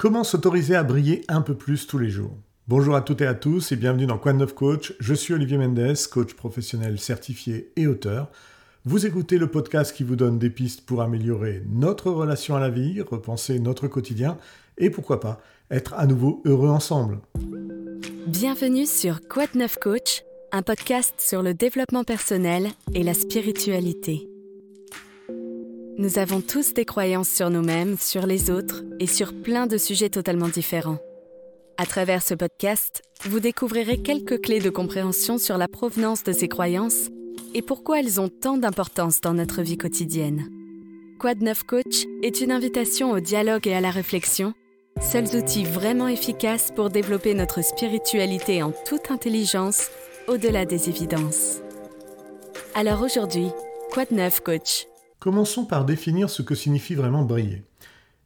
Comment s'autoriser à briller un peu plus tous les jours? Bonjour à toutes et à tous et bienvenue dans Quoi Neuf Coach? Je suis Olivier Mendes, coach professionnel certifié et auteur. Vous écoutez le podcast qui vous donne des pistes pour améliorer notre relation à la vie, repenser notre quotidien et pourquoi pas être à nouveau heureux ensemble. Bienvenue sur Quoi Neuf Coach, un podcast sur le développement personnel et la spiritualité. Nous avons tous des croyances sur nous-mêmes, sur les autres et sur plein de sujets totalement différents. À travers ce podcast, vous découvrirez quelques clés de compréhension sur la provenance de ces croyances et pourquoi elles ont tant d'importance dans notre vie quotidienne. Quad 9 Coach est une invitation au dialogue et à la réflexion, seuls outils vraiment efficaces pour développer notre spiritualité en toute intelligence au-delà des évidences. Alors aujourd'hui, Quad 9 Coach Commençons par définir ce que signifie vraiment briller.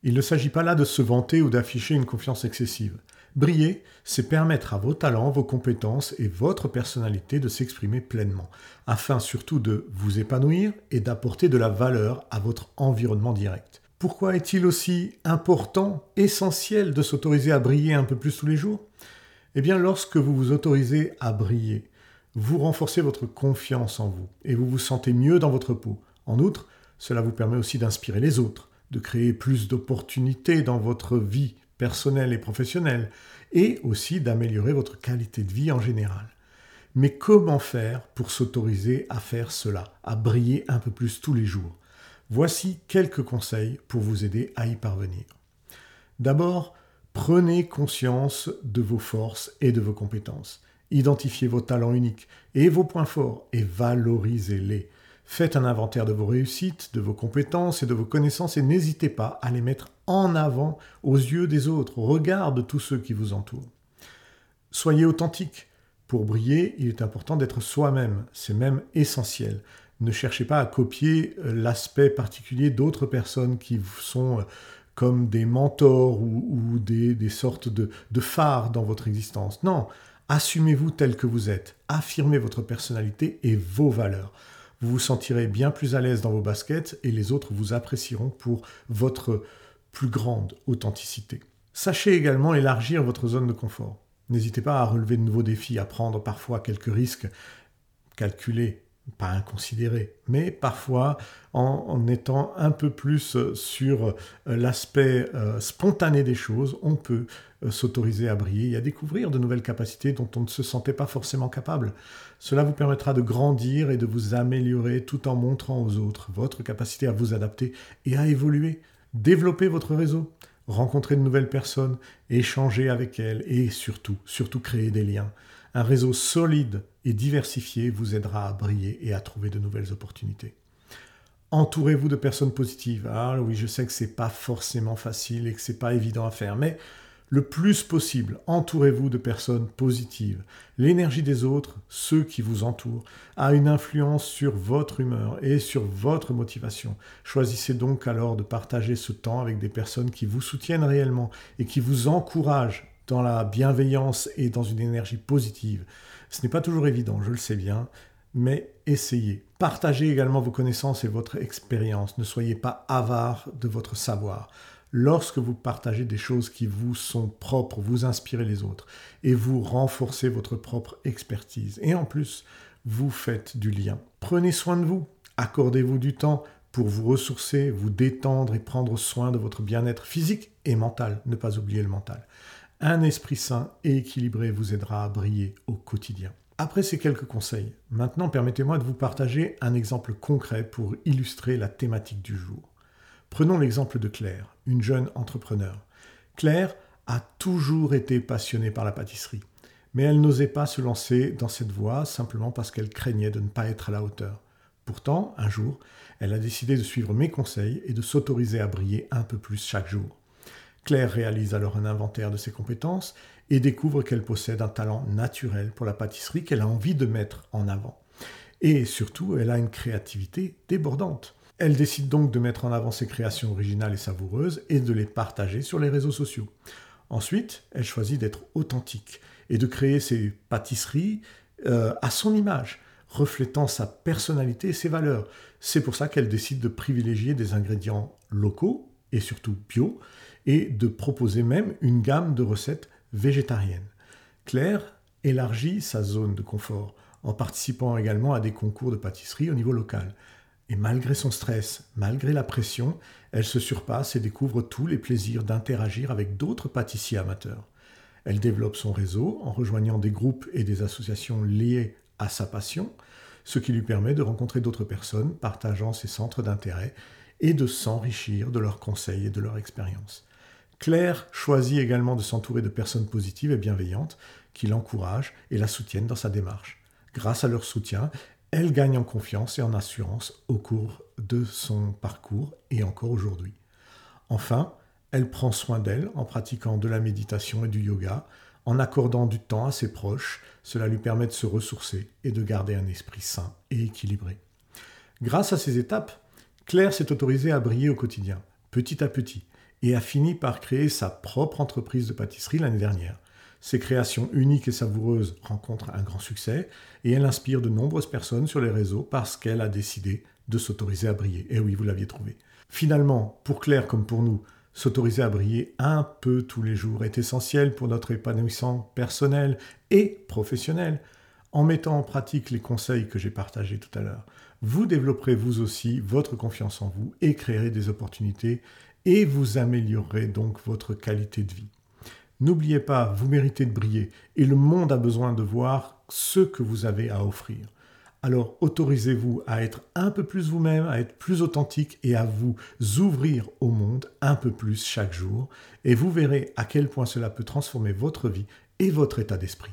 Il ne s'agit pas là de se vanter ou d'afficher une confiance excessive. Briller, c'est permettre à vos talents, vos compétences et votre personnalité de s'exprimer pleinement, afin surtout de vous épanouir et d'apporter de la valeur à votre environnement direct. Pourquoi est-il aussi important, essentiel de s'autoriser à briller un peu plus tous les jours? Eh bien, lorsque vous vous autorisez à briller, vous renforcez votre confiance en vous et vous vous sentez mieux dans votre peau. En outre, cela vous permet aussi d'inspirer les autres, de créer plus d'opportunités dans votre vie personnelle et professionnelle, et aussi d'améliorer votre qualité de vie en général. Mais comment faire pour s'autoriser à faire cela, à briller un peu plus tous les jours? Voici quelques conseils pour vous aider à y parvenir. D'abord, prenez conscience de vos forces et de vos compétences. Identifiez vos talents uniques et vos points forts et valorisez-les. Faites un inventaire de vos réussites, de vos compétences et de vos connaissances et n'hésitez pas à les mettre en avant aux yeux des autres, au regard de tous ceux qui vous entourent. Soyez authentique. Pour briller, il est important d'être soi-même, c'est même essentiel. Ne cherchez pas à copier euh, l'aspect particulier d'autres personnes qui sont euh, comme des mentors ou, des, sortes de, de phares dans votre existence. Non, assumez-vous tel que vous êtes, affirmez votre personnalité et vos valeurs vous vous sentirez bien plus à l'aise dans vos baskets et les autres vous apprécieront pour votre plus grande authenticité. Sachez également élargir votre zone de confort. N'hésitez pas à relever de nouveaux défis, à prendre parfois quelques risques calculés pas inconsidéré, mais parfois en, étant un peu plus euh, sur euh, l'aspect euh, spontané des choses, on peut s'autoriser à briller et à découvrir de nouvelles capacités dont on ne se sentait pas forcément capable. Cela vous permettra de grandir et de vous améliorer tout en montrant aux autres votre capacité à vous adapter et à évoluer. Développer votre réseau, rencontrer de nouvelles personnes, échanger avec elles et surtout, surtout créer des liens. Un réseau solide et diversifié vous aidera à briller et à trouver de nouvelles opportunités. Entourez-vous de personnes positives. Ah oui, je sais que c'est pas forcément facile et que c'est pas évident à faire, mais le plus possible, entourez-vous de personnes positives. L'énergie des autres, ceux qui vous entourent, a une influence sur votre humeur et sur votre motivation. Choisissez donc alors de partager ce temps avec des personnes qui vous soutiennent réellement et qui vous encouragent dans la bienveillance et dans une énergie positive. Ce n'est pas toujours évident, je le sais bien, mais essayez. Partagez également vos connaissances et votre expérience. Ne soyez pas avare de votre savoir. Lorsque vous partagez des choses qui vous sont propres, vous inspirez les autres et vous renforcez votre propre expertise. Et en plus, vous faites du lien. Prenez soin de vous. Accordez-vous du temps pour vous ressourcer, vous détendre et prendre soin de votre bien-être physique et mental. Ne pas oublier le mental. Un esprit sain et équilibré vous aidera à briller au quotidien. Après ces quelques conseils, maintenant permettez-moi de vous partager un exemple concret pour illustrer la thématique du jour. Prenons l'exemple de Claire, une jeune entrepreneur. Claire a toujours été passionnée par la pâtisserie, mais elle n'osait pas se lancer dans cette voie simplement parce qu'elle craignait de ne pas être à la hauteur. Pourtant, un jour, elle a décidé de suivre mes conseils et de s'autoriser à briller un peu plus chaque jour. Claire réalise alors un inventaire de ses compétences et découvre qu'elle possède un talent naturel pour la pâtisserie qu'elle a envie de mettre en avant. Et surtout, elle a une créativité débordante. Elle décide donc de mettre en avant ses créations originales et savoureuses et de les partager sur les réseaux sociaux. Ensuite, elle choisit d'être authentique et de créer ses pâtisseries euh, à son image, reflétant sa personnalité et ses valeurs. C'est pour ça qu'elle décide de privilégier des ingrédients locaux et surtout bio, et de proposer même une gamme de recettes végétariennes. Claire élargit sa zone de confort en participant également à des concours de pâtisserie au niveau local. Et malgré son stress, malgré la pression, elle se surpasse et découvre tous les plaisirs d'interagir avec d'autres pâtissiers amateurs. Elle développe son réseau en rejoignant des groupes et des associations liées à sa passion, ce qui lui permet de rencontrer d'autres personnes partageant ses centres d'intérêt et de s'enrichir de leurs conseils et de leur expérience. Claire choisit également de s'entourer de personnes positives et bienveillantes qui l'encouragent et la soutiennent dans sa démarche. Grâce à leur soutien, elle gagne en confiance et en assurance au cours de son parcours et encore aujourd'hui. Enfin, elle prend soin d'elle en pratiquant de la méditation et du yoga, en accordant du temps à ses proches. Cela lui permet de se ressourcer et de garder un esprit sain et équilibré. Grâce à ces étapes, Claire s'est autorisée à briller au quotidien, petit à petit, et a fini par créer sa propre entreprise de pâtisserie l'année dernière. Ses créations uniques et savoureuses rencontrent un grand succès et elle inspire de nombreuses personnes sur les réseaux parce qu'elle a décidé de s'autoriser à briller. Et oui, vous l'aviez trouvé. Finalement, pour Claire comme pour nous, S'autoriser à briller un peu tous les jours est essentiel pour notre épanouissement personnel et professionnel. En mettant en pratique les conseils que j'ai partagés tout à l'heure, vous développerez vous aussi votre confiance en vous et créerez des opportunités et vous améliorerez donc votre qualité de vie. N'oubliez pas, vous méritez de briller et le monde a besoin de voir ce que vous avez à offrir. Alors autorisez-vous à être un peu plus vous-même, à être plus authentique et à vous ouvrir au monde un peu plus chaque jour. Et vous verrez à quel point cela peut transformer votre vie et votre état d'esprit.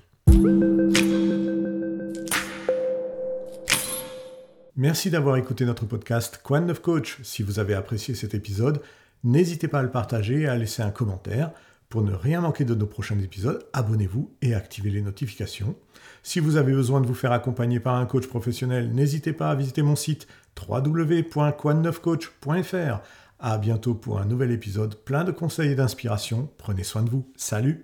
Merci d'avoir écouté notre podcast Quan of Coach. Si vous avez apprécié cet épisode, n'hésitez pas à le partager et à laisser un commentaire. Pour ne rien manquer de nos prochains épisodes, abonnez-vous et activez les notifications. Si vous avez besoin de vous faire accompagner par un coach professionnel, n'hésitez pas à visiter mon site www.quanneufcoach.fr. À bientôt pour un nouvel épisode plein de conseils et d'inspiration. Prenez soin de vous. Salut